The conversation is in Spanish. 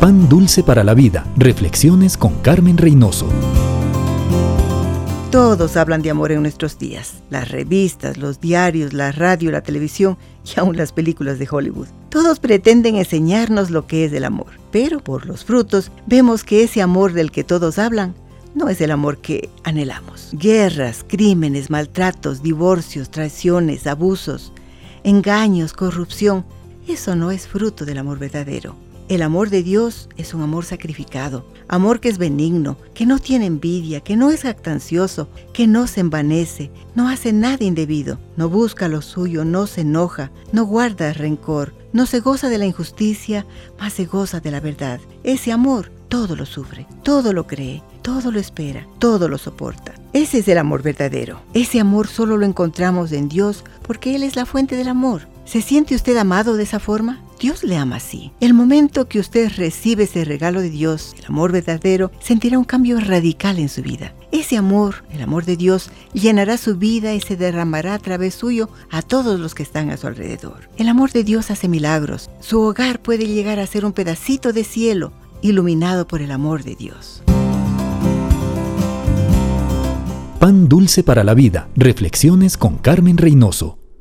Pan Dulce para la Vida. Reflexiones con Carmen Reynoso. Todos hablan de amor en nuestros días. Las revistas, los diarios, la radio, la televisión y aún las películas de Hollywood. Todos pretenden enseñarnos lo que es el amor. Pero por los frutos vemos que ese amor del que todos hablan no es el amor que anhelamos. Guerras, crímenes, maltratos, divorcios, traiciones, abusos, engaños, corrupción. Eso no es fruto del amor verdadero. El amor de Dios es un amor sacrificado, amor que es benigno, que no tiene envidia, que no es jactancioso, que no se envanece, no hace nada indebido, no busca lo suyo, no se enoja, no guarda rencor, no se goza de la injusticia, mas se goza de la verdad. Ese amor todo lo sufre, todo lo cree, todo lo espera, todo lo soporta. Ese es el amor verdadero. Ese amor solo lo encontramos en Dios porque Él es la fuente del amor. ¿Se siente usted amado de esa forma? Dios le ama así. El momento que usted recibe ese regalo de Dios, el amor verdadero, sentirá un cambio radical en su vida. Ese amor, el amor de Dios, llenará su vida y se derramará a través suyo a todos los que están a su alrededor. El amor de Dios hace milagros. Su hogar puede llegar a ser un pedacito de cielo iluminado por el amor de Dios. Pan dulce para la vida. Reflexiones con Carmen Reynoso.